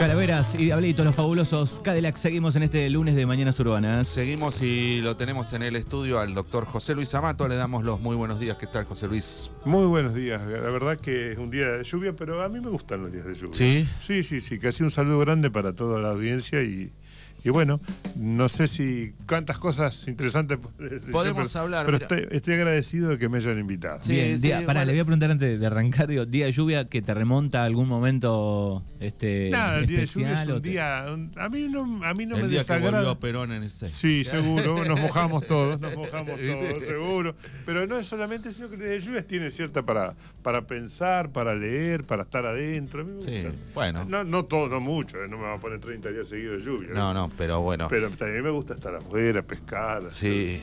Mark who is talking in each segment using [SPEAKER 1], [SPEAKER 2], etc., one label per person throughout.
[SPEAKER 1] Calaveras y Diablitos, los fabulosos Cadillac. Seguimos en este lunes de Mañanas Urbanas.
[SPEAKER 2] Seguimos y lo tenemos en el estudio al doctor José Luis Amato. Le damos los muy buenos días. ¿Qué tal, José Luis?
[SPEAKER 3] Muy buenos días. La verdad que es un día de lluvia, pero a mí me gustan los días de lluvia.
[SPEAKER 2] ¿Sí?
[SPEAKER 3] Sí, sí, sí. Casi un saludo grande para toda la audiencia y, y bueno, no sé si cuántas cosas interesantes
[SPEAKER 2] podemos
[SPEAKER 3] pero,
[SPEAKER 2] hablar.
[SPEAKER 3] Pero estoy, estoy, agradecido de que me hayan invitado.
[SPEAKER 1] Sí, Bien, sí, día, pará, vale. le voy a preguntar antes de arrancar, digo, día de lluvia que te remonta a algún momento este
[SPEAKER 3] Nada, el día de lluvia es un día un, a mí no a mí no
[SPEAKER 2] el
[SPEAKER 3] me
[SPEAKER 2] día
[SPEAKER 3] desagrada.
[SPEAKER 2] Que volvió Perón en ese.
[SPEAKER 3] Sí, seguro, nos mojamos todos, nos mojamos todos, seguro, pero no es solamente sino que el día de lluvia tiene cierta para para pensar, para leer, para estar adentro. A mí me
[SPEAKER 2] Sí,
[SPEAKER 3] gusta.
[SPEAKER 2] bueno.
[SPEAKER 3] No, no todo, no mucho, eh, no me va a poner 30 días seguidos de lluvia.
[SPEAKER 2] No, no, pero bueno.
[SPEAKER 3] Pero también me gusta estar afuera, pescar.
[SPEAKER 2] Sí.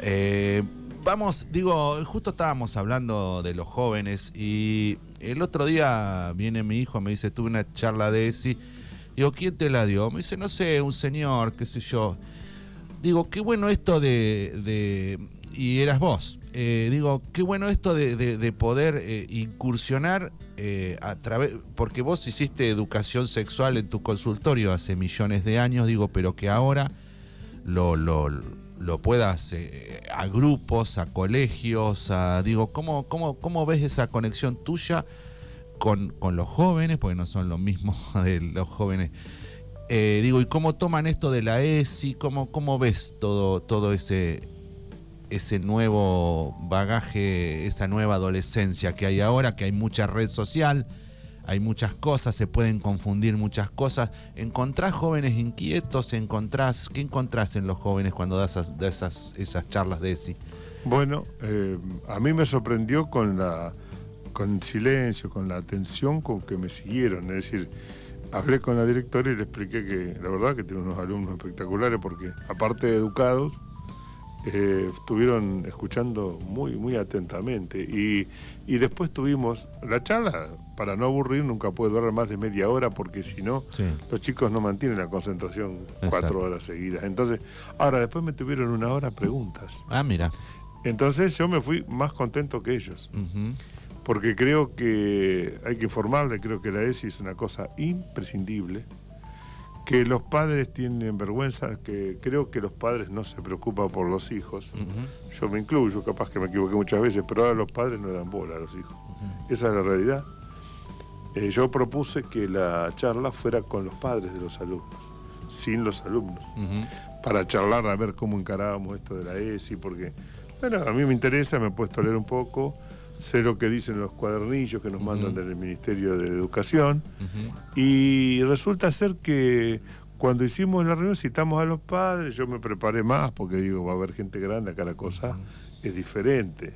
[SPEAKER 2] Eh, vamos, digo, justo estábamos hablando de los jóvenes y el otro día viene mi hijo, me dice, tuve una charla de ESI. Digo, ¿quién te la dio? Me dice, no sé, un señor, qué sé yo. Digo, qué bueno esto de... de y eras vos. Eh, digo, qué bueno esto de, de, de poder eh, incursionar eh, a través, porque vos hiciste educación sexual en tu consultorio hace millones de años, digo, pero que ahora lo, lo, lo puedas eh, a grupos, a colegios, a, digo, ¿cómo, cómo, cómo ves esa conexión tuya con, con los jóvenes? Porque no son lo mismo de los jóvenes. Eh, digo, ¿y cómo toman esto de la ESI? ¿Cómo, cómo ves todo, todo ese, ese nuevo bagaje, esa nueva adolescencia que hay ahora, que hay mucha red social, hay muchas cosas, se pueden confundir muchas cosas. ¿Encontrás jóvenes inquietos? ¿Encontrás, ¿Qué encontrás en los jóvenes cuando das esas, charlas de ESI?
[SPEAKER 3] Bueno, eh, a mí me sorprendió con con el silencio, con la atención con que me siguieron. Es decir, hablé con la directora y le expliqué que la verdad que tiene unos alumnos espectaculares porque aparte de educados, eh, estuvieron escuchando muy, muy atentamente. Y, y, después tuvimos la charla, para no aburrir, nunca puede durar más de media hora, porque si no,
[SPEAKER 2] Sí.
[SPEAKER 3] los chicos no mantienen la concentración
[SPEAKER 2] Exacto.
[SPEAKER 3] cuatro horas seguidas. Entonces, ahora después me tuvieron una hora preguntas.
[SPEAKER 2] Ah, mira.
[SPEAKER 3] Entonces yo me fui más contento que ellos, porque creo que hay que informarle, creo que la ESI es una cosa imprescindible, que los padres tienen vergüenza, que creo que los padres no se preocupan por los hijos. Yo me incluyo, capaz que me equivoqué muchas veces, pero ahora los padres no dan bola a los hijos. Esa es la realidad. Eh, yo propuse que la charla fuera con los padres de los alumnos, sin los alumnos, para charlar a ver cómo encarábamos esto de la ESI, porque, bueno, a mí me interesa, me he puesto a leer un poco, sé lo que dicen los cuadernillos que nos mandan del Ministerio de Educación, y resulta ser que cuando hicimos la reunión citamos a los padres, yo me preparé más porque digo, va a haber gente grande, acá la cosa es diferente.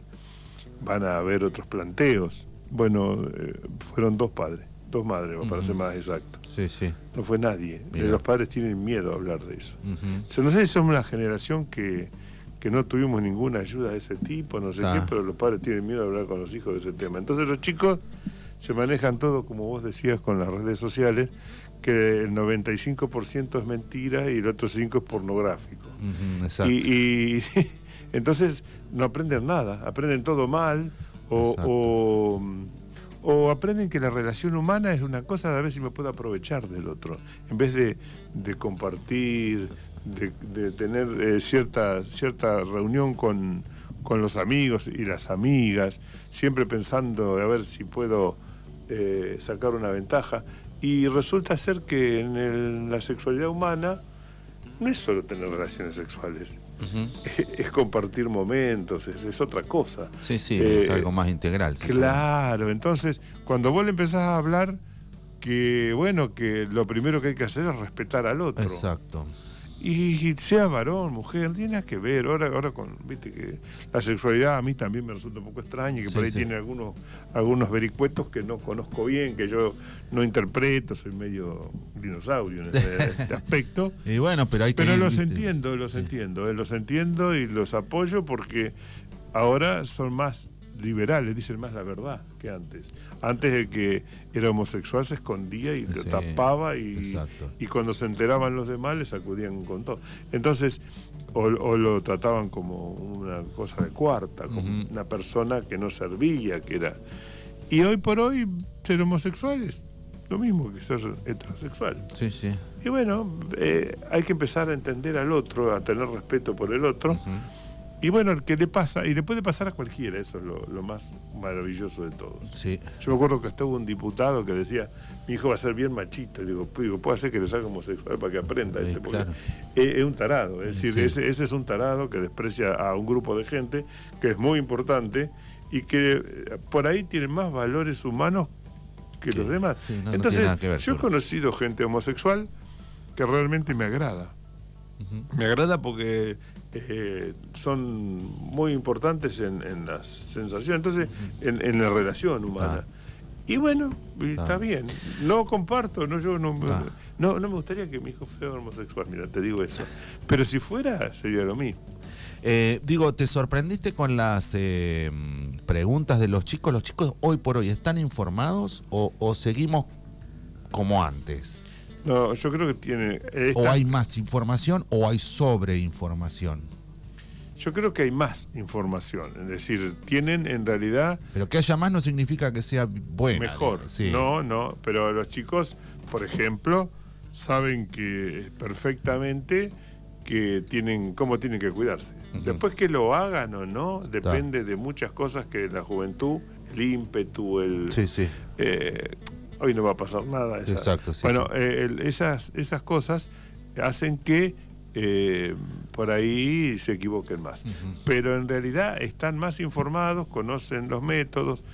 [SPEAKER 3] Van a haber otros planteos. Bueno, eh, fueron dos padres, dos madres, para ser más exacto.
[SPEAKER 2] Sí, sí.
[SPEAKER 3] No fue nadie.
[SPEAKER 2] Mira.
[SPEAKER 3] Los padres tienen miedo a hablar de eso. O sea, no sé si somos una generación que, que no tuvimos ninguna ayuda de ese tipo, no sé
[SPEAKER 2] Ah.
[SPEAKER 3] qué, pero los padres tienen miedo de hablar con los hijos de ese tema. Entonces los chicos se manejan todo, como vos decías, con las redes sociales, que el 95% es mentira y el otro 5% es pornográfico.
[SPEAKER 2] Exacto.
[SPEAKER 3] Y, y entonces no aprenden nada, aprenden todo mal o, o, o aprenden que la relación humana es una cosa de a ver si me puedo aprovechar del otro, en vez de, de compartir, de, de tener eh, cierta, cierta reunión con, con los amigos y las amigas, siempre pensando a ver si puedo eh, sacar una ventaja. Y resulta ser que en el- la sexualidad humana no es solo tener relaciones sexuales, es compartir momentos, es, es otra cosa.
[SPEAKER 2] Sí, sí, es
[SPEAKER 3] Eh,
[SPEAKER 2] algo más integral. sí,
[SPEAKER 3] Claro, entonces cuando vos le empezás a hablar que bueno, que lo primero que hay que hacer es respetar al otro.
[SPEAKER 2] Exacto.
[SPEAKER 3] Y sea varón, mujer, no tiene nada que ver. Ahora, ahora con, viste que la sexualidad a mí también me resulta un poco extraña, que
[SPEAKER 2] Sí,
[SPEAKER 3] por ahí
[SPEAKER 2] sí.
[SPEAKER 3] tiene algunos, algunos vericuetos que no conozco bien, que yo no interpreto, soy medio dinosaurio en ese este aspecto.
[SPEAKER 2] Y bueno, pero hay que
[SPEAKER 3] Pero
[SPEAKER 2] ir,
[SPEAKER 3] los
[SPEAKER 2] viste.
[SPEAKER 3] entiendo, los
[SPEAKER 2] Sí.
[SPEAKER 3] entiendo, eh, los entiendo y los apoyo porque ahora son más liberales, dicen más la verdad que antes. Antes el que era homosexual se escondía y lo
[SPEAKER 2] Sí,
[SPEAKER 3] tapaba y, cuando se enteraban los demás les acudían con todo. Entonces, o, o lo trataban como una cosa de cuarta, como una persona que no servía, que era... Y hoy por hoy ser homosexual es lo mismo que ser heterosexual.
[SPEAKER 2] Sí, sí.
[SPEAKER 3] Y bueno, eh, hay que empezar a entender al otro, a tener respeto por el otro. Y bueno, el que le pasa, y le puede pasar a cualquiera, eso es lo, lo más maravilloso de todo.
[SPEAKER 2] Sí.
[SPEAKER 3] Yo me acuerdo que estuvo un diputado que decía, mi hijo va a ser bien machito. Y digo, "Pues, digo puede hacer que le salga homosexual para que aprenda.
[SPEAKER 2] Sí,
[SPEAKER 3] este,
[SPEAKER 2] claro.
[SPEAKER 3] es, es un tarado. Es decir, ese, ese es un tarado que desprecia a un grupo de gente que es muy importante y que eh, por ahí tiene más valores humanos que los demás.
[SPEAKER 2] sí, no, no
[SPEAKER 3] Entonces,
[SPEAKER 2] ver,
[SPEAKER 3] yo he conocido gente homosexual que realmente me agrada. Me agrada porque eh, son muy importantes en, en las sensaciones, entonces, en, en la relación humana. Y bueno, y
[SPEAKER 2] Ah.
[SPEAKER 3] está bien. No comparto, no yo no, me-
[SPEAKER 2] Ah.
[SPEAKER 3] no no me gustaría que mi hijo fuera homosexual, mira, te digo eso. Pero si fuera, sería lo mismo.
[SPEAKER 2] Eh, digo, ¿te sorprendiste con las eh, preguntas de los chicos? ¿Los chicos hoy por hoy están informados o, o seguimos como antes?
[SPEAKER 3] No, yo creo que tiene.
[SPEAKER 2] ¿O
[SPEAKER 3] esta-
[SPEAKER 2] hay más información o hay sobreinformación?
[SPEAKER 3] Yo creo que hay más información. Es decir, tienen en realidad
[SPEAKER 2] Pero que haya más no significa que sea buena.
[SPEAKER 3] mejor.
[SPEAKER 2] sí.
[SPEAKER 3] No, no, pero los chicos, por ejemplo, saben que perfectamente que tienen cómo tienen que cuidarse. Después que lo hagan o no, depende de muchas cosas que la juventud, el ímpetu, el
[SPEAKER 2] Sí, sí.
[SPEAKER 3] eh, hoy no va a pasar nada. esa-
[SPEAKER 2] Exacto, sí,
[SPEAKER 3] bueno,
[SPEAKER 2] sí.
[SPEAKER 3] eh, esas, esas cosas hacen que eh, por ahí se equivoquen más. Pero en realidad están más informados, conocen los métodos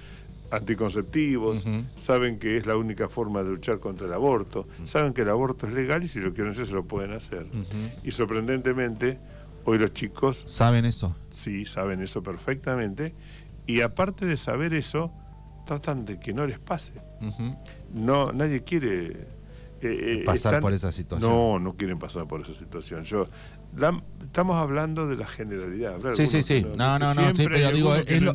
[SPEAKER 3] anticonceptivos, saben que es la única forma de luchar contra el aborto, saben que el aborto es legal y si lo quieren hacer se lo pueden hacer. Y sorprendentemente, hoy los chicos
[SPEAKER 2] ¿Saben eso?
[SPEAKER 3] sí saben eso perfectamente y aparte de saber eso, tratan de que no les pase. No, nadie quiere eh, eh,
[SPEAKER 2] Pasar por esa situación.
[SPEAKER 3] No, no quieren pasar por esa situación. Yo, la- estamos hablando de la generalidad.
[SPEAKER 2] Sí, sí, sí. No, no, no, sí, pero digo, es lo...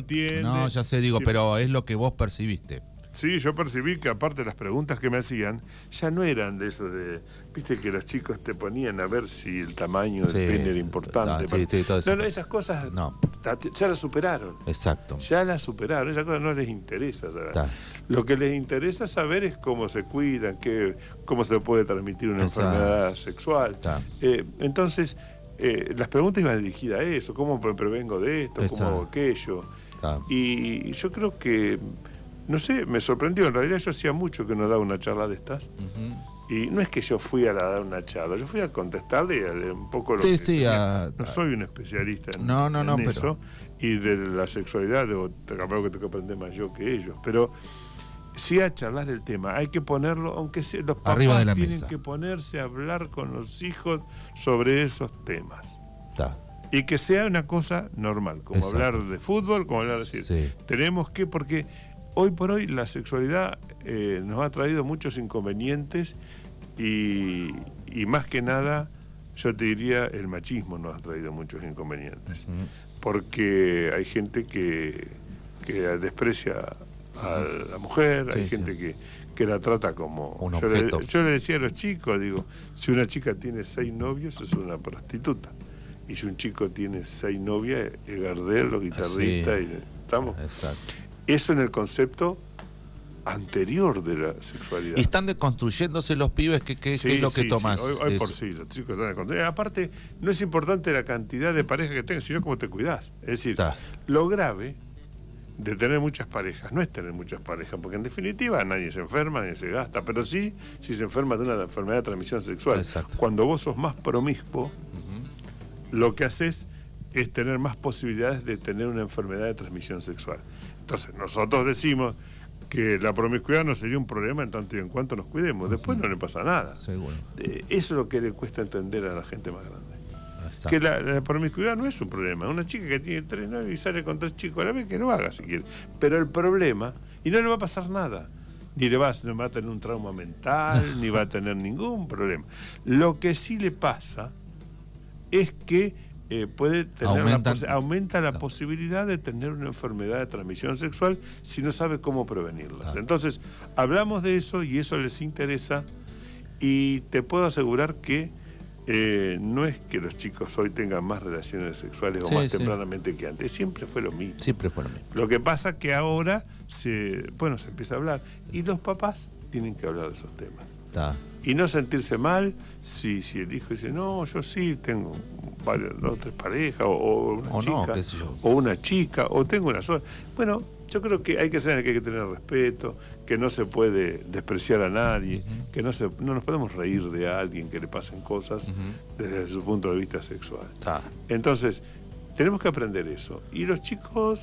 [SPEAKER 2] ya sé, digo, pero es lo que vos percibiste.
[SPEAKER 3] Sí, yo percibí que aparte de las preguntas que me hacían, ya no eran de eso de, viste que los chicos te ponían a ver si el tamaño
[SPEAKER 2] Sí,
[SPEAKER 3] del pene era importante.
[SPEAKER 2] sí, sí, todo eso.
[SPEAKER 3] no, no, esas cosas
[SPEAKER 2] No.
[SPEAKER 3] ya las superaron.
[SPEAKER 2] Exacto.
[SPEAKER 3] Ya las superaron, esas cosas no les interesa. saber. Lo que les interesa saber es cómo se cuidan, qué, cómo se puede transmitir una
[SPEAKER 2] Exacto.
[SPEAKER 3] enfermedad sexual. Eh, entonces, eh, las preguntas iban dirigidas a eso, cómo me prevengo de esto,
[SPEAKER 2] Exacto.
[SPEAKER 3] cómo hago aquello. Y yo creo que, no sé, me sorprendió. En realidad yo hacía mucho que no daba una charla de estas. Y no es que yo fui a la- dar una charla, yo fui a contestarle a- un poco lo
[SPEAKER 2] Sí,
[SPEAKER 3] que
[SPEAKER 2] sí, a-
[SPEAKER 3] No soy un especialista en,
[SPEAKER 2] No, no, no, pero-.
[SPEAKER 3] Y de la sexualidad, debo, capaz que tengo que aprender más yo que ellos. Pero sí a charlar el tema. Hay que ponerlo, aunque sea, los papás
[SPEAKER 2] Arriba de la
[SPEAKER 3] tienen
[SPEAKER 2] mesa.
[SPEAKER 3] que ponerse a hablar con los hijos sobre esos temas.
[SPEAKER 2] Ta.
[SPEAKER 3] Y que sea una cosa normal, como
[SPEAKER 2] Exacto.
[SPEAKER 3] hablar de fútbol, como hablar de decir,
[SPEAKER 2] Sí.
[SPEAKER 3] tenemos que, porque hoy por hoy la sexualidad eh, nos ha traído muchos inconvenientes y, y más que nada, yo te diría, el machismo nos ha traído muchos inconvenientes. Porque hay gente que, que desprecia a la mujer, hay gente
[SPEAKER 2] sí.
[SPEAKER 3] que, que la trata como...
[SPEAKER 2] Un
[SPEAKER 3] yo, le, yo le decía a los chicos, digo, si una chica tiene seis novios es una prostituta. Y si un chico tiene seis novias, es gardero, guitarrista.
[SPEAKER 2] Sí.
[SPEAKER 3] Y, ¿Estamos?
[SPEAKER 2] Exacto.
[SPEAKER 3] Eso en el concepto anterior de la sexualidad.
[SPEAKER 2] Y están deconstruyéndose los pibes, ¿qué, qué- qué
[SPEAKER 3] Sí,
[SPEAKER 2] es lo que tomás?
[SPEAKER 3] sí. Hoy, por sí, los chicos están. Eh, Aparte, no es importante la cantidad de parejas que tengas, sino cómo te cuidás. Es decir, lo grave de tener muchas parejas no es tener muchas parejas, porque en definitiva nadie se enferma, nadie se gasta, pero sí si se enferma de una enfermedad de transmisión sexual.
[SPEAKER 2] Exacto.
[SPEAKER 3] Cuando vos sos más promiscuo, lo que haces es tener más posibilidades de tener una enfermedad de transmisión sexual. Entonces, nosotros decimos que la promiscuidad no sería un problema en tanto y en cuanto nos cuidemos. Después no le pasa nada.
[SPEAKER 2] Seguro.
[SPEAKER 3] Eh, Eso es lo que le cuesta entender a la gente más grande.
[SPEAKER 2] Exacto.
[SPEAKER 3] Que la, la promiscuidad no es un problema. Una chica que tiene tres novios y sale con tres chicos a la vez, que lo haga si quiere. Pero el problema, y no le va a pasar nada. Ni le va, a- no va a tener un trauma mental, ni va a tener ningún problema. Lo que sí le pasa es que eh, puede tener
[SPEAKER 2] Aumentan-
[SPEAKER 3] posi- aumenta la posibilidad de tener una enfermedad de transmisión sexual si no sabe cómo prevenirlas.
[SPEAKER 2] Claro.
[SPEAKER 3] Entonces, hablamos de eso y eso les interesa y te puedo asegurar que eh, no es que los chicos hoy tengan más relaciones sexuales
[SPEAKER 2] Sí,
[SPEAKER 3] o más
[SPEAKER 2] sí.
[SPEAKER 3] tempranamente que antes, siempre fue lo mismo.
[SPEAKER 2] Siempre fue lo mismo.
[SPEAKER 3] Lo que pasa que ahora se, bueno, se empieza a hablar y los papás tienen que hablar de esos temas. Y no sentirse mal si, si el hijo dice, no, yo sí tengo varias, dos, tres parejas, o, o una
[SPEAKER 2] O no,
[SPEAKER 3] chica,
[SPEAKER 2] qué sé yo.
[SPEAKER 3] o una chica, o tengo una sola. Bueno, yo creo que hay que saber que hay que tener respeto, que no se puede despreciar a nadie, que no, se, no nos podemos reír de alguien que le pasen cosas desde su punto de vista sexual. Entonces, tenemos que aprender eso. Y los chicos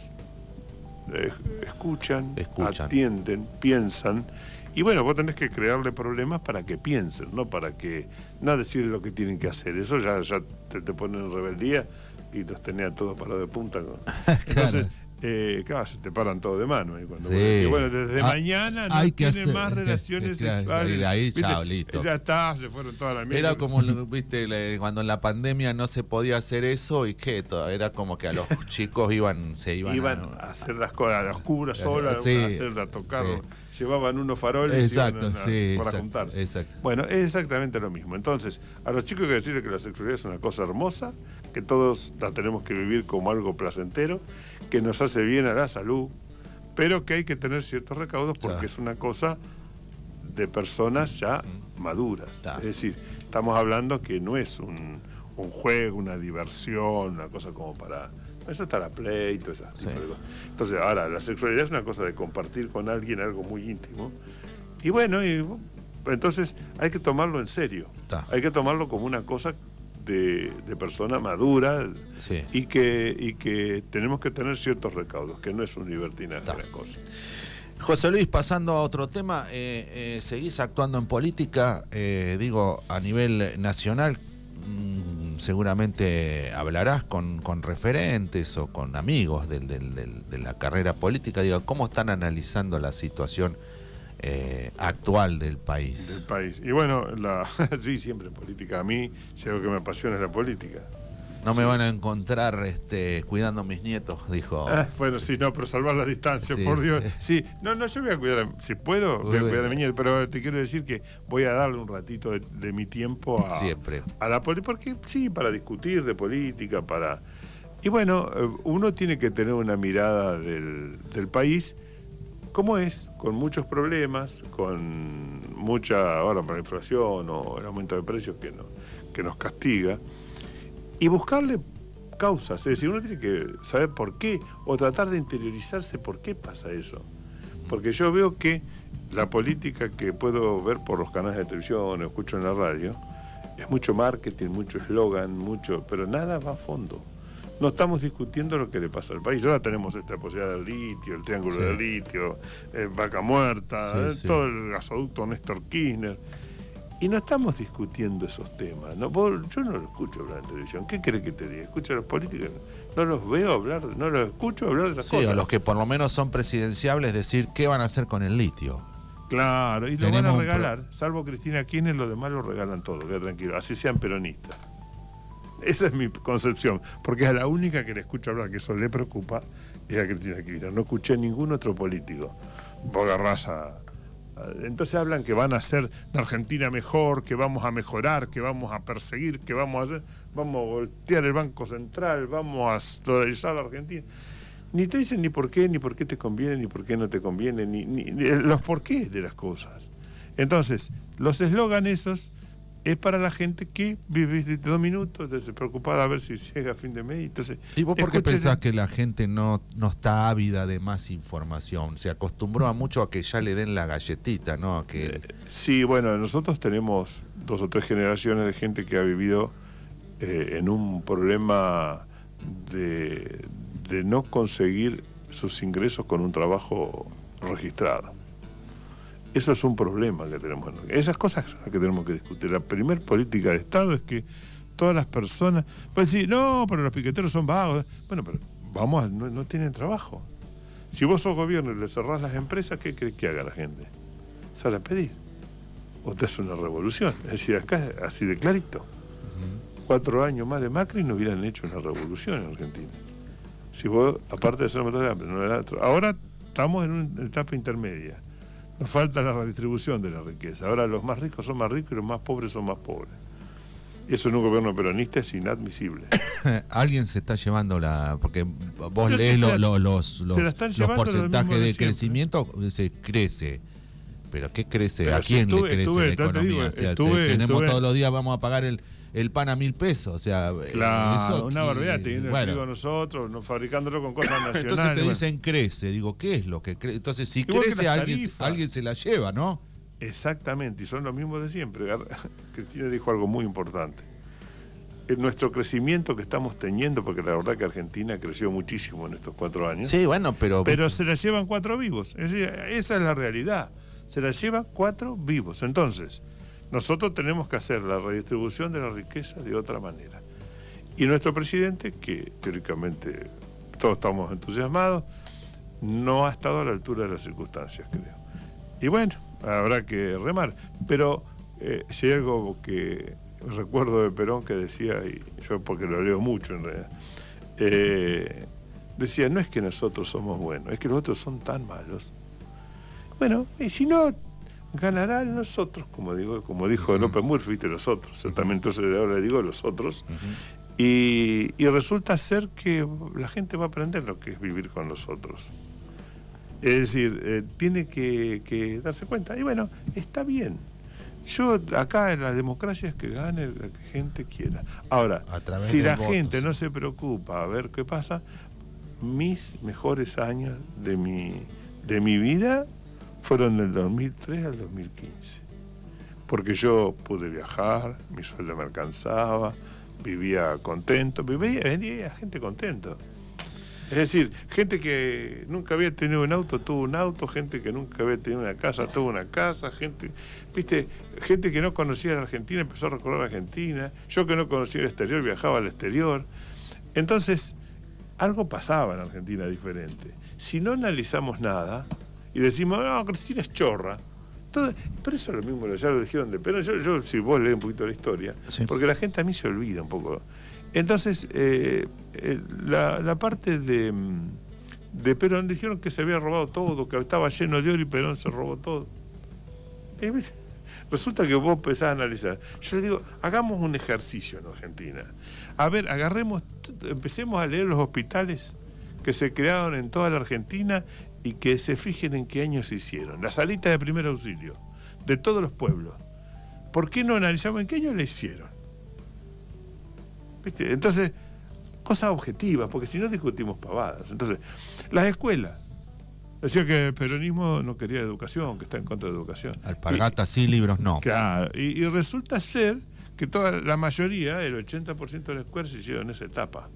[SPEAKER 3] eh, escuchan,
[SPEAKER 2] Escuchan.
[SPEAKER 3] atienden, piensan. Y bueno, vos tenés que crearle problemas para que piensen, no para que no decirle lo que tienen que hacer. Eso ya, ya te, te pone en rebeldía y los tenés a todos parados de punta. ¿no? Entonces, eh, claro, se te paran todo de mano. Y cuando vos
[SPEAKER 2] Sí.
[SPEAKER 3] decís, bueno, desde
[SPEAKER 2] Ah,
[SPEAKER 3] mañana no
[SPEAKER 2] hay que
[SPEAKER 3] tienen
[SPEAKER 2] hacer-
[SPEAKER 3] más relaciones
[SPEAKER 2] es que-
[SPEAKER 3] sexuales.
[SPEAKER 2] y ahí, chao, listo.
[SPEAKER 3] Ya está, se fueron todas las mierda.
[SPEAKER 2] Era como, viste, le- cuando en la pandemia no se podía hacer eso y que era como que a los chicos iban, se iban,
[SPEAKER 3] iban
[SPEAKER 2] a,
[SPEAKER 3] a hacer las cosas a la oscura sola,
[SPEAKER 2] Sí,
[SPEAKER 3] a hacer a tocar,
[SPEAKER 2] sí.
[SPEAKER 3] Llevaban unos faroles
[SPEAKER 2] Exacto,
[SPEAKER 3] iban a-
[SPEAKER 2] sí,
[SPEAKER 3] para
[SPEAKER 2] exacto,
[SPEAKER 3] juntarse.
[SPEAKER 2] exacto.
[SPEAKER 3] Bueno, es exactamente lo mismo. Entonces, a los chicos hay que decirles que la sexualidad es una cosa hermosa, que todos la tenemos que vivir como algo placentero, que nos hace bien a la salud, pero que hay que tener ciertos recaudos porque es una cosa de personas ya maduras. Es decir, estamos hablando que no es un, un juego, una diversión, una cosa como para... Eso está la play y todo tipo
[SPEAKER 2] Sí.
[SPEAKER 3] Entonces, ahora, la sexualidad es una cosa de compartir con alguien algo muy íntimo. Y bueno, y, entonces hay que tomarlo en serio. Hay que tomarlo como una cosa de, de persona madura
[SPEAKER 2] Sí.
[SPEAKER 3] y, que, y que tenemos que tener ciertos recaudos, que no es un libertinaje la cosa.
[SPEAKER 2] José Luis, pasando a otro tema, eh, eh, seguís actuando en política, eh, digo, a nivel nacional, mm, seguramente hablarás con, con referentes o con amigos de la carrera política, digo, ¿cómo están analizando la situación eh, actual del
[SPEAKER 3] del
[SPEAKER 2] país?
[SPEAKER 3] país. Y bueno, la, sí, siempre política. A mí, si algo que me apasiona es la política.
[SPEAKER 2] No me van a encontrar este, cuidando a mis nietos, dijo.
[SPEAKER 3] Ah, bueno, sí, no, pero salvar la distancia,
[SPEAKER 2] Sí.
[SPEAKER 3] por Dios. Sí, no, no, yo voy a cuidar, a- si puedo, voy a cuidar a mi nieto, pero te quiero decir que voy a darle un ratito de, de mi tiempo a,
[SPEAKER 2] Siempre.
[SPEAKER 3] a la política, porque sí, para discutir de política, para... Y bueno, eh, uno tiene que tener una mirada del, del país como es, con muchos problemas, con mucha, ahora por la inflación o el aumento de precios que, no, que nos castiga, y buscarle causas, es decir, uno tiene que saber por qué, o tratar de interiorizarse por qué pasa eso. Porque yo veo que la política que puedo ver por los canales de televisión o escucho en la radio, es mucho marketing, mucho eslogan, mucho, pero nada va a fondo. No estamos discutiendo lo que le pasa al país. Ahora tenemos esta posibilidad del litio, el triángulo
[SPEAKER 2] Sí.
[SPEAKER 3] del litio, eh, vaca muerta,
[SPEAKER 2] Sí,
[SPEAKER 3] eh,
[SPEAKER 2] sí.
[SPEAKER 3] todo el gasoducto Néstor Kirchner. Y no estamos discutiendo esos temas. ¿no? Vos- yo no lo escucho hablar en televisión. ¿Qué crees que te diga? Escucho a los políticos. No los veo hablar, no los escucho hablar de esas
[SPEAKER 2] Sí,
[SPEAKER 3] cosas.
[SPEAKER 2] a los que por lo menos son presidenciables, decir qué van a hacer con el litio.
[SPEAKER 3] Claro, y lo van a regalar. Salvo Cristina Kirchner, los demás lo regalan todo, queda tranquilo. Así sean peronistas. Esa es mi concepción, porque es la única que le escucho hablar que eso le preocupa, es a Cristina Kirchner. No escuché ningún otro político. Vos agarrás a- a- Entonces hablan que van a hacer la Argentina mejor, que vamos a mejorar, que vamos a perseguir, que vamos a hacer, vamos a voltear el Banco Central, vamos a dolarizar la Argentina. Ni te dicen ni por qué, ni por qué te conviene, ni por qué no te conviene, ni, los por qué de las cosas. Entonces, los eslogan esos es para la gente que vive de dos minutos, entonces preocupada a ver si llega a fin de mes. Entonces,
[SPEAKER 2] ¿Y vos por qué pensás que la gente no, no está ávida de más información? Se acostumbró a mucho a que ya le den la galletita, ¿no? A que,
[SPEAKER 3] Eh, Sí, bueno, nosotros tenemos dos o tres generaciones de gente que ha vivido eh, en un problema de, de no conseguir sus ingresos con un trabajo registrado. Eso es un problema que tenemos. Esas cosas son las que tenemos que discutir. La primer política de Estado es que todas las personas... Pues sí, no, pero los piqueteros son vagos. Bueno, pero vamos, a- no, no tienen trabajo. Si vos sos gobierno y le cerrás las empresas, ¿qué crees que haga la gente? Sale a pedir. O te hace una revolución. Es decir, acá así de clarito. Cuatro años más de Macri no hubieran hecho una revolución en Argentina. Si vos, aparte de ser matar de hambre, no era otro. Ahora estamos en una etapa intermedia. Nos falta la redistribución de la riqueza. Ahora los más ricos son más ricos y los más pobres son más pobres. Eso en un gobierno peronista es inadmisible.
[SPEAKER 2] alguien se está llevando la... Porque vos
[SPEAKER 3] Pero
[SPEAKER 2] lees lo- lo- los, los, los porcentajes
[SPEAKER 3] de
[SPEAKER 2] crecimiento, se crece. pero ¿qué crece?
[SPEAKER 3] Pero
[SPEAKER 2] ¿A quién
[SPEAKER 3] estuve-
[SPEAKER 2] le crece
[SPEAKER 3] estuve,
[SPEAKER 2] la economía?
[SPEAKER 3] digo,
[SPEAKER 2] o sea,
[SPEAKER 3] estuve-
[SPEAKER 2] tenemos todos los días, vamos a pagar el, el pan a mil pesos. O sea, eh,
[SPEAKER 3] Claro,
[SPEAKER 2] eso
[SPEAKER 3] una
[SPEAKER 2] que-
[SPEAKER 3] barbaridad, teniendo el
[SPEAKER 2] bueno.
[SPEAKER 3] trigo nosotros, no, fabricándolo con cosas nacionales.
[SPEAKER 2] Entonces te
[SPEAKER 3] bueno.
[SPEAKER 2] dicen crece, digo, ¿qué es lo que crece? Entonces, si
[SPEAKER 3] Igual
[SPEAKER 2] crece, alguien,
[SPEAKER 3] tarifas.
[SPEAKER 2] alguien se la lleva, ¿no?
[SPEAKER 3] Exactamente, y son los mismos de siempre. Cristina dijo algo muy importante. En nuestro crecimiento que estamos teniendo, porque la verdad que Argentina creció muchísimo en estos cuatro años,
[SPEAKER 2] Sí, bueno, pero.
[SPEAKER 3] pero se la llevan cuatro vivos. Es decir, esa es la realidad. Se la llevan cuatro vivos. Entonces, nosotros tenemos que hacer la redistribución de la riqueza de otra manera. Y nuestro presidente, que teóricamente todos estamos entusiasmados, no ha estado a la altura de las circunstancias, creo. Y bueno, habrá que remar. Pero eh, si hay algo que recuerdo de Perón que decía, y yo porque lo leo mucho en realidad, eh, decía, no es que nosotros somos buenos, es que los otros son tan malos. Bueno, y si no, ganarán nosotros, como digo, como dijo López Murphy, viste, los otros. Yo también entonces ahora le digo los otros. y, y resulta ser que la gente va a aprender lo que es vivir con los otros. Es decir, eh, tiene que, que darse cuenta. Y bueno, está bien. Yo acá en la democracia es que gane la que gente quiera. Ahora, si la
[SPEAKER 4] voto,
[SPEAKER 3] gente
[SPEAKER 4] sí.
[SPEAKER 3] no se preocupa a ver qué pasa, mis mejores años de mi, de mi vida fueron del 2003 al 2015. Porque yo pude viajar, mi sueldo me alcanzaba, vivía contento, vivía, venía gente contento. Es decir, gente que nunca había tenido un auto tuvo un auto, gente que nunca había tenido una casa tuvo una casa, gente, viste, gente que no conocía la Argentina empezó a recorrer Argentina, yo que no conocía el exterior viajaba al exterior. Entonces, algo pasaba en Argentina diferente. Si no analizamos nada y decimos, no, Cristina es chorra, todo, pero eso es lo mismo, ya lo dijeron de pero yo, yo si vos lees un poquito la historia,
[SPEAKER 4] Sí.
[SPEAKER 3] porque la gente a mí se olvida un poco. Entonces, eh, eh, la, la parte de, mm, de Perón dijeron que se había robado todo, que estaba lleno de oro y Perón se robó todo. Resulta que vos empezás a analizar. Yo le digo, hagamos un ejercicio en Argentina. A ver, agarremos, empecemos a leer los hospitales que se crearon en toda la Argentina y que se fijen en qué años se hicieron. Las salitas de primer auxilio de todos los pueblos. ¿Por qué no analizamos en qué año le hicieron? ¿Viste? Entonces, cosas objetivas, porque si no discutimos pavadas. Entonces, las escuelas. Decía que el peronismo no quería educación, que está en contra de educación.
[SPEAKER 2] Alpargatas sí, libros no.
[SPEAKER 3] Claro, y, y resulta ser que toda la mayoría, el 80% de las escuelas se hicieron en esa etapa.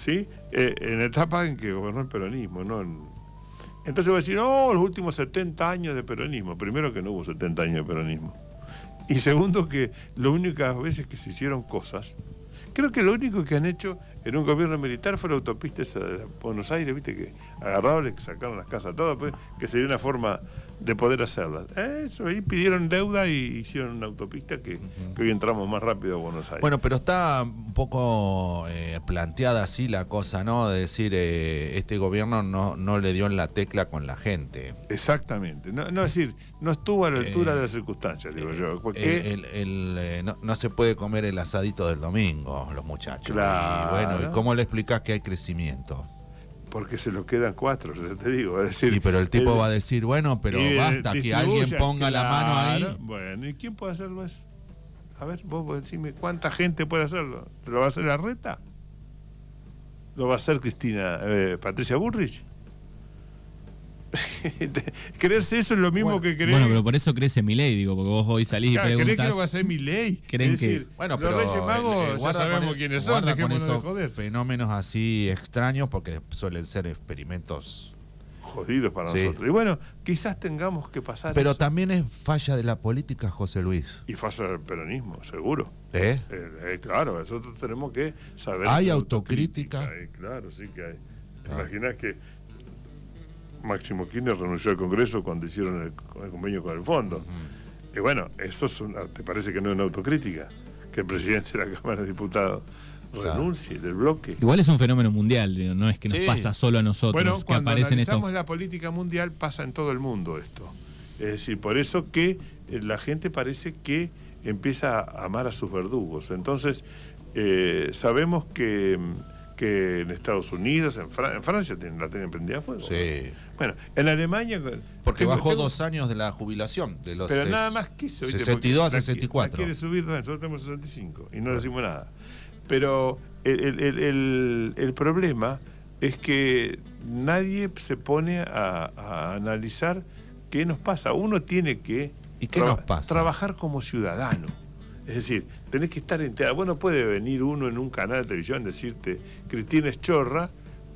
[SPEAKER 3] ¿Sí? Eh, en etapa en que gobernó el peronismo, ¿no? En- entonces voy a decir, no, los últimos 70 años de peronismo. Primero que no hubo 70 años de peronismo. Y segundo que las únicas veces que se hicieron cosas, creo que lo único que han hecho en un gobierno militar fue la autopista esa de Buenos Aires, viste, que agarraron y sacaron las casas todas, pues, que sería una forma de poder hacerlas. Eso, ahí pidieron deuda y hicieron una autopista que, que hoy entramos más rápido a Buenos Aires.
[SPEAKER 2] Bueno, pero está un poco eh, planteada así la cosa, ¿no? De decir, eh, este gobierno no, no le dio en la tecla con la gente.
[SPEAKER 3] Exactamente. No, no es decir, no estuvo a la altura
[SPEAKER 2] Eh,
[SPEAKER 3] de las circunstancias, digo yo. Porque
[SPEAKER 2] El- el- el, no, no se puede comer el asadito del domingo, los muchachos.
[SPEAKER 3] Claro.
[SPEAKER 2] Y bueno, ¿y cómo le explicás que hay crecimiento?
[SPEAKER 3] porque se lo quedan cuatro, ya te digo. Es decir,
[SPEAKER 2] Y pero el tipo
[SPEAKER 3] el-
[SPEAKER 2] va a decir, bueno, pero
[SPEAKER 3] eh,
[SPEAKER 2] basta, que alguien ponga la mano ahí.
[SPEAKER 3] Bueno, ¿y quién puede hacerlo eso? A ver, vos vos decime, ¿cuánta gente puede hacerlo? ¿Te lo va a hacer la reta? ¿Lo va a hacer Cristina, eh, Patricia Burrich? ¿Crees eso es lo mismo
[SPEAKER 2] Bueno,
[SPEAKER 3] que crees?
[SPEAKER 1] Bueno, pero por eso crece mi ley, digo, porque vos hoy salís y
[SPEAKER 3] Claro, ¿Crees
[SPEAKER 1] preguntás.
[SPEAKER 3] que lo va a hacer mi ley?
[SPEAKER 1] ¿Creen
[SPEAKER 3] es
[SPEAKER 1] que-
[SPEAKER 2] Bueno,
[SPEAKER 3] los
[SPEAKER 2] pero
[SPEAKER 3] Reyes Magos
[SPEAKER 2] eh,
[SPEAKER 3] ya sabemos quiénes son,
[SPEAKER 2] con
[SPEAKER 3] de
[SPEAKER 2] esos
[SPEAKER 3] joder.
[SPEAKER 2] fenómenos así extraños porque suelen ser experimentos.
[SPEAKER 3] Jodidos para
[SPEAKER 2] Sí.
[SPEAKER 3] nosotros. Y bueno, quizás tengamos que pasar
[SPEAKER 2] Pero
[SPEAKER 3] eso.
[SPEAKER 2] también es falla de la política, José Luis.
[SPEAKER 3] Y falla del peronismo, seguro.
[SPEAKER 2] ¿Eh?
[SPEAKER 3] Eh, eh, claro, nosotros tenemos que saber.
[SPEAKER 2] ¿Hay autocrítica?
[SPEAKER 3] Eh, claro, sí que hay. ¿Te
[SPEAKER 2] Claro.
[SPEAKER 3] imaginas que Máximo Kirchner renunció al Congreso cuando hicieron el, el convenio con el fondo? Y bueno, eso es una- ¿te parece que no es una autocrítica? Que el presidente de la Cámara de Diputados
[SPEAKER 2] Claro.
[SPEAKER 3] renuncie del bloque.
[SPEAKER 1] Igual es un fenómeno mundial, no es que nos
[SPEAKER 2] Sí.
[SPEAKER 1] pasa solo a nosotros,
[SPEAKER 3] Bueno,
[SPEAKER 1] que
[SPEAKER 3] cuando
[SPEAKER 1] aparecen estos.
[SPEAKER 3] analizamos la política mundial pasa en todo el mundo esto. Es decir, por eso que eh, la gente parece que empieza a amar a sus verdugos. Entonces, eh, sabemos que, mm, que en Estados Unidos, en, Fra- en Francia tienen- la tienen prendida a fuego.
[SPEAKER 2] Sí.
[SPEAKER 3] Bueno, en Alemania...
[SPEAKER 2] Porque
[SPEAKER 3] tengo-
[SPEAKER 2] bajó
[SPEAKER 3] tengo-
[SPEAKER 2] dos años de la jubilación, de los
[SPEAKER 3] Pero nada más quiso, ¿viste?
[SPEAKER 2] 62 a
[SPEAKER 3] Porque la qui-
[SPEAKER 2] 64.
[SPEAKER 3] la quiere subir, no, nosotros tenemos 65 y no decimos nada. Pero el, el- el- el- el problema es que nadie se pone a, a analizar qué nos pasa. Uno tiene que
[SPEAKER 2] ¿Y qué nos pasa?
[SPEAKER 3] trabajar como ciudadano. Es decir, tenés que estar enterado. Bueno, puede venir uno en un canal de televisión decirte Cristina es chorra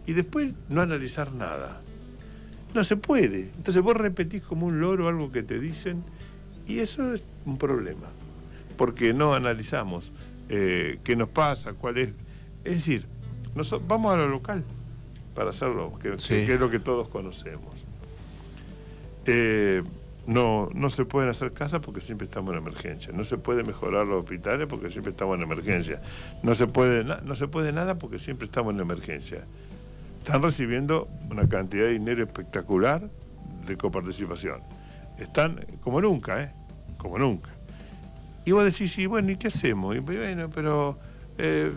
[SPEAKER 3] y después no analizar nada. No se puede. Entonces vos repetís como un loro algo que te dicen y eso es un problema. Porque no analizamos eh, qué nos pasa, cuál es. Es decir, noso- vamos a lo local para hacerlo, que, que-
[SPEAKER 2] Sí.
[SPEAKER 3] que es lo que todos conocemos. Eh, no, no se pueden hacer casas porque siempre estamos en emergencia. No se puede mejorar los hospitales porque siempre estamos en emergencia. No se puede, no se puede nada porque siempre estamos en emergencia. Están recibiendo una cantidad de dinero espectacular de coparticipación. Están como nunca, ¿eh? Como nunca. Y vos decís, sí, bueno, ¿y qué hacemos? Y bueno, pero eh,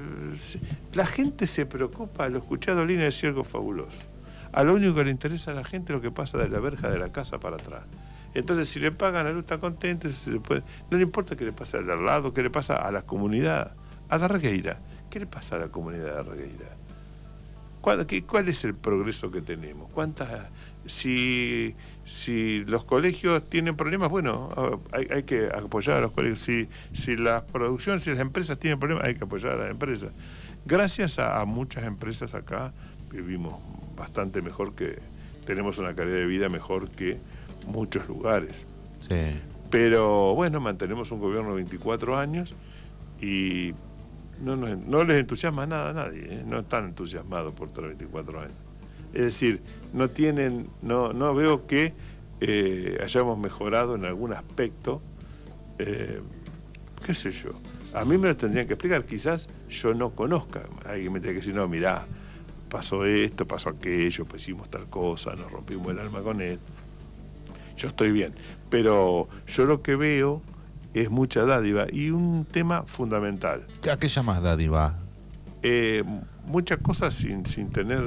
[SPEAKER 3] la gente se preocupa, lo escuché a Dolina decir algo fabuloso. A lo único que le interesa a la gente es lo que pasa de la verja de la casa para atrás. Entonces, si le pagan la luz, está contento, se puede- no le importa qué le pasa al lado, qué le pasa a la comunidad, a la Regueira. ¿Qué le pasa a la comunidad de Regueira? ¿Cuál, cuál es el progreso que tenemos? ¿Cuántas, si, si los colegios tienen problemas, bueno, hay, que apoyar a los colegios. Si, si las producciones, si las empresas tienen problemas, hay que apoyar a las empresas. Gracias a, a muchas empresas acá vivimos bastante mejor que, tenemos una calidad de vida mejor que muchos lugares.
[SPEAKER 2] Sí.
[SPEAKER 3] Pero bueno, mantenemos un gobierno de 24 años y no, nos- no les entusiasma nada a nadie, ¿eh? no están entusiasmados por tener 24 años. Es decir, no tienen, no, no veo que eh, hayamos mejorado en algún aspecto, eh, qué sé yo. A mí me lo tendrían que explicar, quizás yo no conozca. Alguien me tiene que decir, no, mirá, pasó esto, pasó aquello, pues hicimos tal cosa, nos rompimos el alma con él yo estoy bien. Pero yo lo que veo es mucha dádiva y un tema fundamental.
[SPEAKER 2] ¿A qué llamas dádiva?
[SPEAKER 3] Eh, muchas cosas sin, sin tener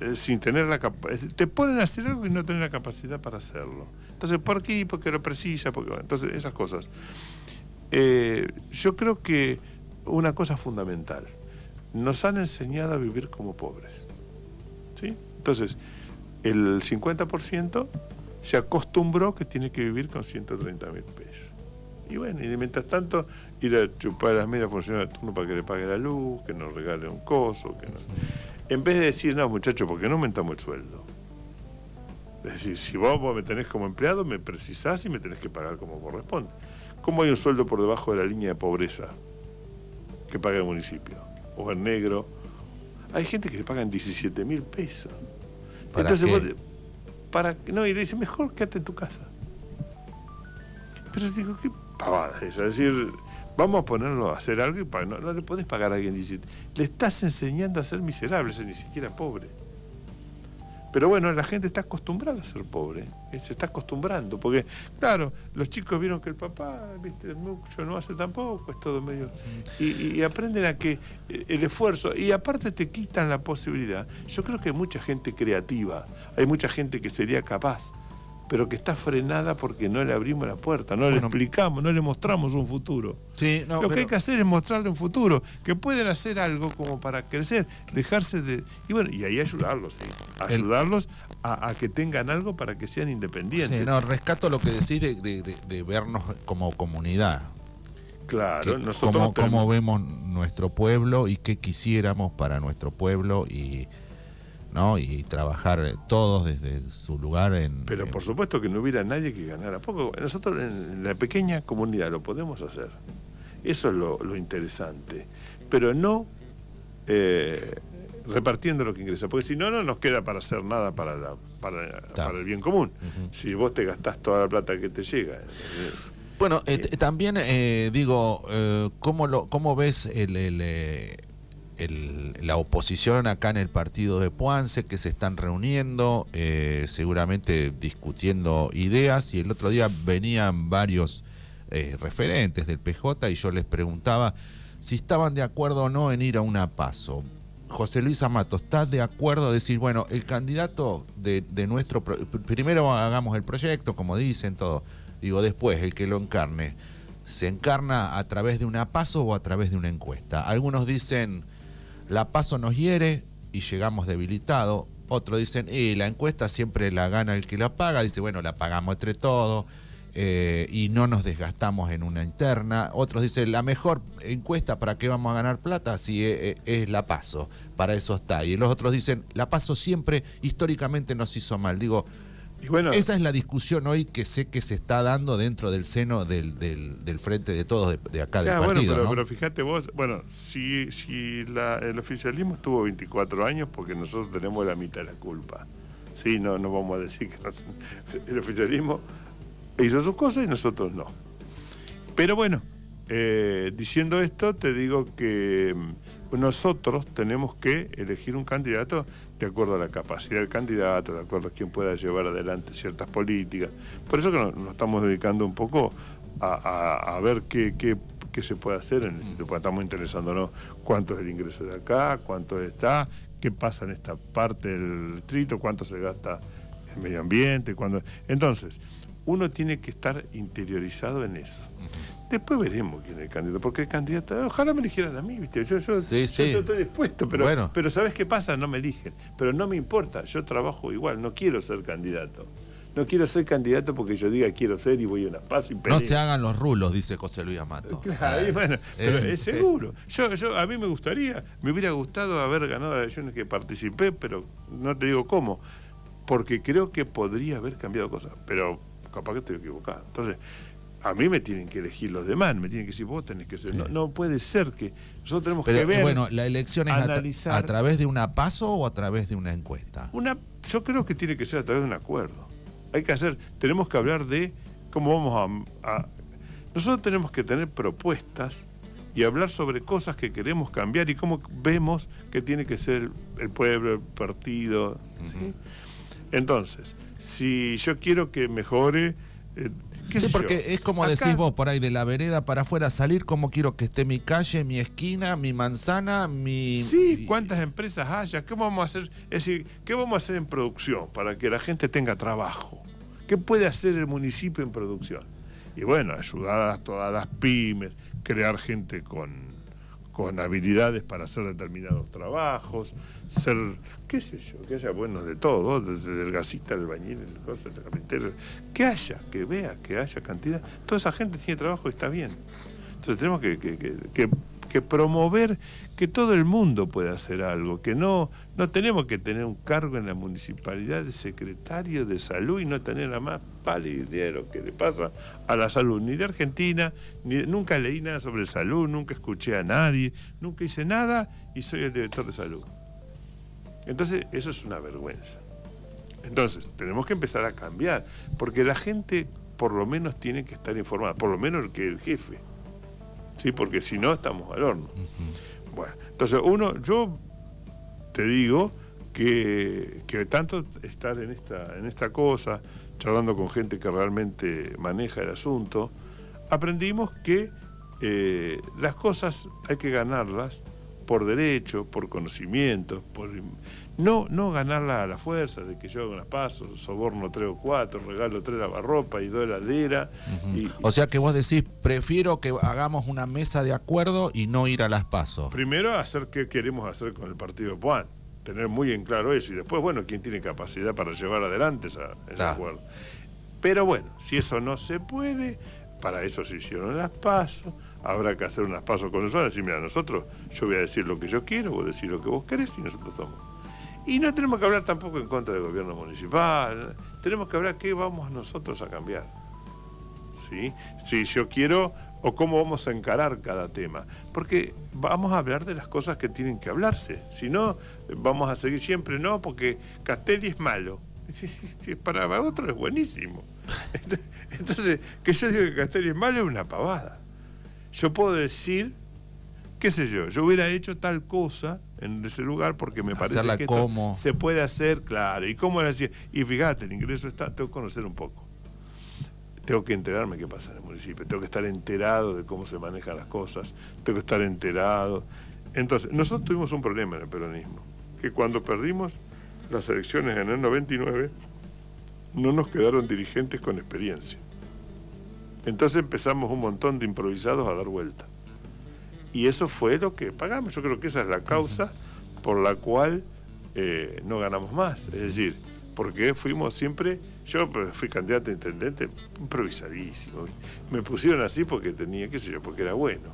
[SPEAKER 3] eh, sin tener la capacidad. Te ponen a hacer algo y no tienen la capacidad para hacerlo. Entonces, ¿por qué? Porque lo precisa, porque entonces esas cosas. Eh, yo creo que una cosa fundamental, nos han enseñado a vivir como pobres. ¿sí? Entonces, el 50% se acostumbró que tiene que vivir con 130 mil pesos. Y bueno, y mientras tanto, ir a chupar las medias funcionarias de turno para que le pague la luz, que nos regale un coso, que no. En vez de decir, no, muchachos, porque no aumentamos el sueldo? Es decir, si vos, vos me tenés como empleado, me precisás y me tenés que pagar como corresponde. ¿Cómo hay un sueldo por debajo de la línea de pobreza que paga el municipio? O en negro. Hay gente que le pagan 17 mil pesos.
[SPEAKER 2] ¿Para
[SPEAKER 3] Entonces
[SPEAKER 2] qué?
[SPEAKER 3] vos- para no, y le dice, mejor quédate en tu casa. Pero digo, qué pavada es esa. Es decir, vamos a ponerlo a hacer algo y no, no le podés pagar a alguien 17. Le estás enseñando a ser miserable, ser ni siquiera pobre. Pero bueno, la gente está acostumbrada a ser pobre, eh, se está acostumbrando, porque claro, los chicos vieron que el papá, viste, mucho no hace tampoco, es todo medio... Y, y- aprenden a que eh, el esfuerzo, y aparte te quitan la posibilidad. Yo creo que hay mucha gente creativa, hay mucha gente que sería capaz, pero que está frenada porque no le abrimos la puerta, no le explicamos, no le mostramos un.
[SPEAKER 2] Sí, no,
[SPEAKER 3] Lo que hay que hacer es mostrarle un futuro, que pueden hacer algo como para crecer, dejarse de... Y bueno, y ahí ayudarlos, ayudarlos a, a que tengan algo para que sean independientes.
[SPEAKER 2] Sí, no, rescato lo que decís de, de- de- de vernos como comunidad.
[SPEAKER 3] Claro,
[SPEAKER 2] Que
[SPEAKER 3] nosotros
[SPEAKER 2] cómo,
[SPEAKER 3] tenemos-
[SPEAKER 2] cómo vemos nuestro pueblo y qué quisiéramos para nuestro pueblo y no y trabajar todos desde su lugar en
[SPEAKER 3] Pero por supuesto que no hubiera nadie que ganara poco. Nosotros en la pequeña comunidad lo podemos hacer. Eso es lo, lo interesante. Pero no eh, repartiendo lo que ingresa. Porque si no, no nos queda para hacer nada para, la- para, para el bien común. Si vos te gastás toda la plata que te llega. eh,
[SPEAKER 2] Bueno, eh, t- también eh, digo, eh, ¿cómo, lo, ¿cómo ves el, el, eh, el- la oposición acá en el partido de Puance que se están reuniendo, eh, seguramente discutiendo ideas? Y el otro día venían varios eh, referentes del PJ y yo les preguntaba si estaban de acuerdo o no en ir a una paso. José Luis Amato está de acuerdo a decir, bueno, el candidato de, de nuestro... pro- primero hagamos el proyecto, como dicen, todo. Digo, después, el que lo encarne, ¿se encarna a través de una paso o a través de una encuesta? Algunos dicen, la paso nos hiere y llegamos debilitados. Otros dicen, y la encuesta siempre la gana el que la paga. Dice, bueno, la pagamos entre todos eh, y no nos desgastamos en una interna. Otros dicen, la mejor encuesta para qué vamos a ganar plata si es, es la paso. Para eso está. Y los otros dicen, la paso siempre históricamente nos hizo mal. Digo,
[SPEAKER 3] Y bueno,
[SPEAKER 2] esa es la discusión hoy que sé que se está dando dentro del seno del, del, del frente de todos de, de acá
[SPEAKER 3] claro,
[SPEAKER 2] del
[SPEAKER 3] bueno,
[SPEAKER 2] partido.
[SPEAKER 3] pero,
[SPEAKER 2] ¿no?
[SPEAKER 3] pero fíjate vos, bueno, si, si la- el oficialismo estuvo 24 años, porque nosotros tenemos la mitad de la culpa. Sí, no, no vamos a decir que no- el oficialismo hizo sus cosas y nosotros no. Pero bueno, eh, diciendo esto, te digo que nosotros tenemos que elegir un candidato de acuerdo a la capacidad del candidato, de acuerdo a quién pueda llevar adelante ciertas políticas. Por eso que nos, estamos dedicando un poco a, ver qué, se puede hacer en el sitio, porque estamos interesándonos cuánto es el ingreso de acá, cuánto está, qué pasa en esta parte del distrito, cuánto se gasta en medio ambiente, cuándo... Entonces, uno tiene que estar interiorizado en eso. Después veremos quién es el candidato, porque el candidato, ojalá me eligieran a mí, ¿viste? Yo, yo,
[SPEAKER 2] Sí,
[SPEAKER 3] yo-
[SPEAKER 2] sí.
[SPEAKER 3] yo estoy dispuesto, pero,
[SPEAKER 2] Bueno.
[SPEAKER 3] pero ¿sabes qué pasa? No me eligen. Pero no me importa, yo trabajo igual, no quiero ser candidato. No quiero ser candidato porque yo diga quiero ser y voy a una paz y
[SPEAKER 2] No se hagan los rulos, dice José Luis Amato.
[SPEAKER 3] Claro, y bueno, pero
[SPEAKER 2] Eh,
[SPEAKER 3] es seguro. Yo, yo, a mí me gustaría, me hubiera gustado haber ganado las elecciones que participé, pero no te digo cómo, porque creo que podría haber cambiado cosas, pero capaz que estoy equivocado. Entonces, a mí me tienen que elegir los demás, me tienen que decir vos tenés que ser. No, no puede ser que nosotros tenemos
[SPEAKER 2] Pero
[SPEAKER 3] que ver.
[SPEAKER 2] bueno, la elección es a, tra-
[SPEAKER 3] analizar.
[SPEAKER 2] a través de una paso o a través de una encuesta.
[SPEAKER 3] Una, yo creo que tiene que ser a través de un acuerdo. Hay que hacer, tenemos que hablar de cómo vamos a, a- nosotros tenemos que tener propuestas y hablar sobre cosas que queremos cambiar y cómo vemos que tiene que ser el, el pueblo, el partido. ¿sí? Entonces, si yo quiero que mejore, eh, qué
[SPEAKER 2] Sí,
[SPEAKER 3] sé
[SPEAKER 2] porque
[SPEAKER 3] yo,
[SPEAKER 2] es como
[SPEAKER 3] acá-
[SPEAKER 2] decís vos, por ahí de la vereda para afuera, salir como quiero que esté mi calle, mi esquina, mi manzana, mi...
[SPEAKER 3] Sí, cuántas empresas haya, qué vamos a hacer, es decir, qué vamos a hacer en producción para que la gente tenga trabajo. ¿Qué puede hacer el municipio en producción? Y bueno, ayudar a todas las pymes, crear gente con, con habilidades para hacer determinados trabajos, ser, qué sé yo, que haya buenos de todo, desde el gasista, el bañil, el cosa, el carpintero, que haya, que vea, que haya cantidad. Toda esa gente tiene trabajo y está bien. Entonces tenemos que, promover que todo el mundo pueda hacer algo, que no, no tenemos que tener un cargo en la municipalidad de secretario de salud y no tener la más pálida idea de lo que le pasa a la salud, ni de Argentina, ni nunca leí nada sobre salud, nunca escuché a nadie, nunca hice nada y soy el director de salud. Entonces, eso es una vergüenza. Entonces, tenemos que empezar a cambiar, porque la gente por lo menos tiene que estar informada, por lo menos el que el jefe. Sí, porque si no estamos al horno. Bueno, entonces uno, yo te digo que, que tanto estar en esta, en esta cosa, charlando con gente que realmente maneja el asunto, aprendimos que eh, las cosas hay que ganarlas por derecho, por conocimiento, por no, no ganarlas a la fuerza de que yo hago unas pasos, soborno tres o cuatro, regalo tres lavarropa y dos heladeras. y,
[SPEAKER 2] O sea que vos decís, prefiero que hagamos una mesa de acuerdo y no ir a las pasos.
[SPEAKER 3] Primero, hacer qué queremos hacer con el partido de Puan. Tener muy en claro eso. Y después, bueno, quién tiene capacidad para llevar adelante esa, ese
[SPEAKER 2] Claro.
[SPEAKER 3] acuerdo. Pero bueno, si eso no se puede, para eso se hicieron las pasos. Habrá que hacer unas pasos con nosotros. Decir, mira, nosotros, yo voy a decir lo que yo quiero, vos decís lo que vos querés y nosotros somos. Y no tenemos que hablar tampoco en contra del gobierno municipal. Tenemos que hablar qué vamos nosotros a cambiar. ¿sí? Si yo quiero o cómo vamos a encarar cada tema. Porque vamos a hablar de las cosas que tienen que hablarse. Si no, vamos a seguir siempre, no, porque Castelli es malo. Para otro es buenísimo. Entonces, que yo diga que Castelli es malo es una pavada. Yo puedo decir, qué sé yo, yo hubiera hecho tal cosa en ese lugar porque me parece
[SPEAKER 2] Hacerla
[SPEAKER 3] que esto
[SPEAKER 2] como.
[SPEAKER 3] se puede hacer, claro. ¿Y cómo era así? Y fíjate, el ingreso está, tengo que conocer un poco tengo que enterarme qué pasa en el municipio, tengo que estar enterado de cómo se manejan las cosas, tengo que estar enterado. Entonces, nosotros tuvimos un problema en el peronismo, que cuando perdimos las elecciones en el 99, no nos quedaron dirigentes con experiencia. Entonces empezamos un montón de improvisados a dar vuelta. Y eso fue lo que pagamos. Yo creo que esa es la causa por la cual eh, no ganamos más. Es decir, porque fuimos siempre, yo fui candidato a intendente improvisadísimo. Me pusieron así porque tenía, qué sé yo, porque era bueno,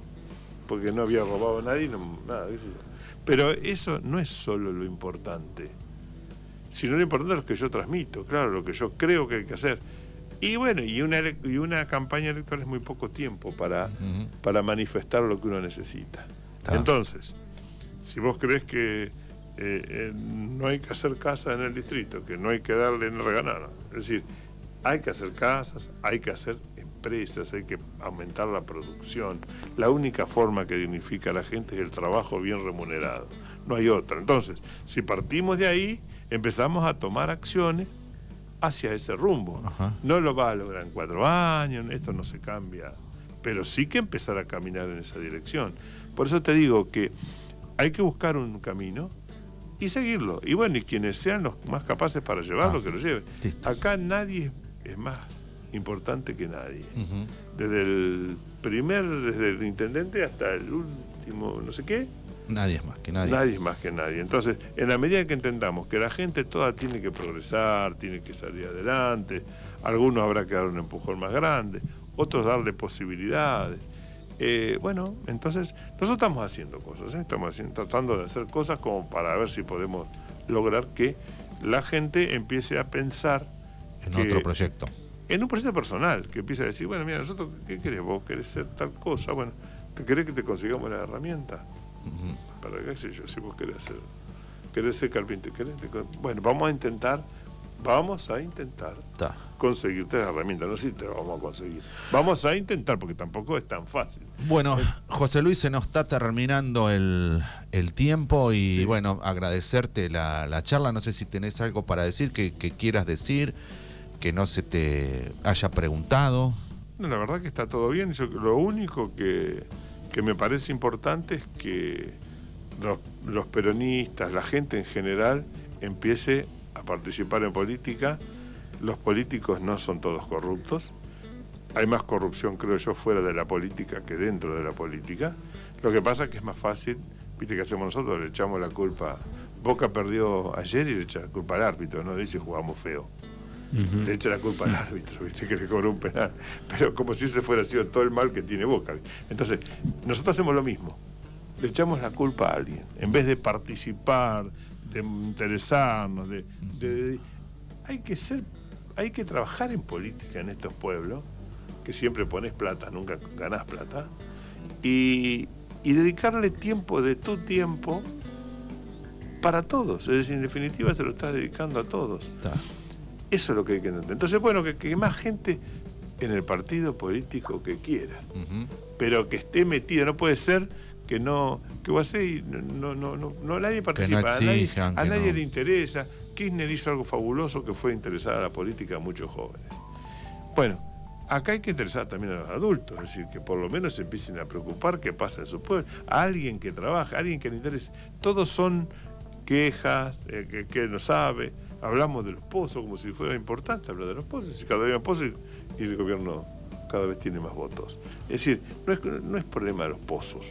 [SPEAKER 3] porque no había robado a nadie, nada, qué sé yo. Pero eso no es solo lo importante, sino lo importante es lo que yo transmito, claro, lo que yo creo que hay que hacer. Y bueno, y una, y una campaña electoral es muy poco tiempo para, para manifestar lo que uno necesita. Entonces, si vos crees que eh, eh, no hay que hacer casas en el distrito, que no hay que darle en el. Es decir, hay que hacer casas, hay que hacer empresas, hay que aumentar la producción. La única forma que dignifica a la gente es el trabajo bien remunerado. No hay otra. Entonces, si partimos de ahí, empezamos a tomar acciones hacia ese rumbo. No lo va a lograr en cuatro años, esto no se cambia, pero sí que empezar a caminar en esa dirección. Por eso te digo que hay que buscar un camino y seguirlo. Y bueno, y quienes sean los más capaces para llevarlo, ah, que lo lleven. Acá nadie es más importante que nadie. Desde el primer, desde el intendente hasta el último, no sé qué.
[SPEAKER 2] Nadie es más que nadie.
[SPEAKER 3] Nadie es más que nadie. Entonces, en la medida que entendamos que la gente toda tiene que progresar, tiene que salir adelante, algunos habrá que dar un empujón más grande, otros darle posibilidades eh, bueno, entonces nosotros estamos haciendo cosas, ¿eh? estamos tratando de hacer cosas como para ver si podemos lograr que la gente empiece a pensar
[SPEAKER 2] en otro proyecto.
[SPEAKER 3] En un proyecto personal, que empiece a decir, bueno, mira, nosotros, ¿qué querés? ¿Vos querés ser tal cosa? Bueno, ¿te querés que te consigamos la herramienta? Para qué sé yo, si vos querés ser, querés ser carpintero, bueno, vamos a intentar Vamos a intentar conseguirte la herramienta. No sé si te lo vamos a conseguir. Vamos a intentar, porque tampoco es tan fácil.
[SPEAKER 2] Bueno, José Luis, se nos está terminando el, tiempo y bueno, agradecerte la, charla. No sé si tenés algo para decir que, quieras decir, que no se te haya preguntado.
[SPEAKER 3] No, la verdad que está todo bien. Yo, lo único que, me parece importante es que los, los peronistas, la gente en general, empiece a participar en política. Los políticos no son todos corruptos. Hay más corrupción, creo yo, fuera de la política que dentro de la política. Lo que pasa es que es más fácil, viste que hacemos nosotros, le echamos la culpa. Boca perdió ayer y le echa la culpa al árbitro, no dice jugamos feo. Le echa la culpa al árbitro, viste que le cobró un penal. Pero como si ese fuera sido todo el mal que tiene Boca. Entonces, nosotros hacemos lo mismo. Le echamos la culpa a alguien. En vez de participar, de interesarnos, de, hay que ser, hay que trabajar en política en estos pueblos, que siempre pones plata, nunca ganás plata, y, dedicarle tiempo de tu tiempo para todos. Es decir, en definitiva se lo estás dedicando a todos. Eso es lo que hay que entender. Entonces, bueno, que, más gente en el partido político que quiera, pero que esté metida, no puede ser que no, que y no, no, no, no, nadie participa, a nadie, le interesa. Kirchner hizo algo fabuloso que fue interesar a la política a muchos jóvenes. Bueno, acá hay que interesar también a los adultos, es decir, que por lo menos se empiecen a preocupar qué pasa en su pueblo, a alguien que trabaja, a alguien que le interese. Todos son quejas, eh, que, no sabe, hablamos de los pozos como si fuera importante hablar de los pozos, y cada vez más pozos y el gobierno cada vez tiene más votos. Es decir, no es, no es problema de los pozos,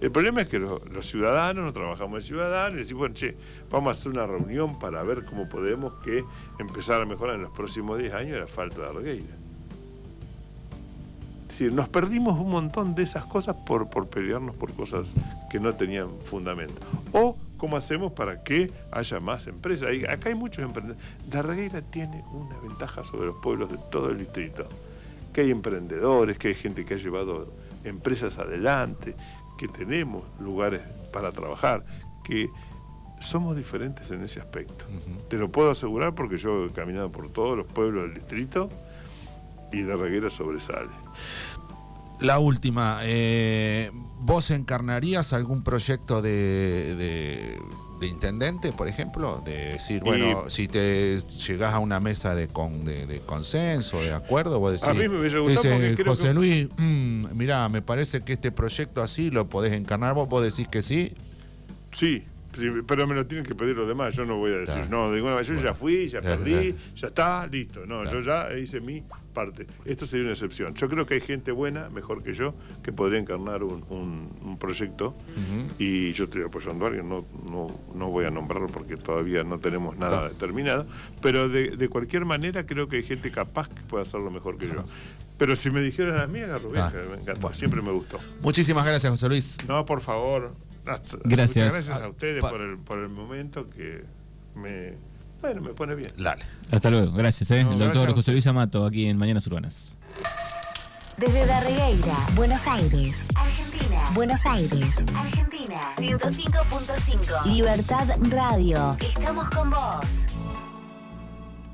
[SPEAKER 3] el problema es que los, ciudadanos, no trabajamos de ciudadanos, y decimos, bueno, che, vamos a hacer una reunión para ver cómo podemos que empezar a mejorar en los próximos 10 años la falta de Argueira. Es decir, nos perdimos un montón de esas cosas por, por pelearnos por cosas que no tenían fundamento. O cómo hacemos para que haya más empresas. acá hay muchos emprendedores. Darregueira tiene una ventaja sobre los pueblos de todo el distrito. Que hay emprendedores, que hay gente que ha llevado empresas adelante, que tenemos lugares para trabajar, que somos diferentes en ese aspecto. Te lo puedo asegurar porque yo he caminado por todos los pueblos del distrito y de Reguera sobresale.
[SPEAKER 2] La última, eh, ¿vos encarnarías algún proyecto de de intendente, por ejemplo, de decir, bueno, si te llegás a una mesa de, con, de, consenso, de acuerdo, vos decís,
[SPEAKER 3] a mí me hubiese gustado
[SPEAKER 2] porque José Luis, mm, mirá, me parece que este proyecto así lo podés encarnar, vos, vos decís que sí.
[SPEAKER 3] Sí, sí, pero me lo tienen que pedir los demás. Yo no voy a decir,
[SPEAKER 2] Claro.
[SPEAKER 3] no, manera, yo ya fui, ya perdí, ya está, listo. No, yo ya hice mi parte. Esto sería una excepción. Yo creo que hay gente buena, mejor que yo, que podría encarnar un, un- un proyecto y yo estoy apoyando a alguien, no, no, no voy a nombrarlo porque todavía no tenemos nada
[SPEAKER 2] Claro.
[SPEAKER 3] determinado, pero de, de cualquier manera creo que hay gente capaz que puede hacerlo mejor que yo. Pero si me dijeran a mí, agarro
[SPEAKER 2] Claro.
[SPEAKER 3] me encantó, siempre me gustó.
[SPEAKER 2] Muchísimas gracias, José Luis.
[SPEAKER 3] No, por favor. hasta-
[SPEAKER 1] Gracias.
[SPEAKER 3] Muchas gracias a ustedes por el, por el momento que me, bueno, me pone bien.
[SPEAKER 2] Dale.
[SPEAKER 1] Hasta luego, gracias, ¿eh?
[SPEAKER 3] No,
[SPEAKER 1] el doctor
[SPEAKER 3] gracias
[SPEAKER 1] José Luis Amato, aquí en Mañanas Urbanas.
[SPEAKER 4] Desde Darregueira, Buenos Aires, Argentina. Buenos Aires, Argentina. 105.5. Libertad Radio. Estamos con vos.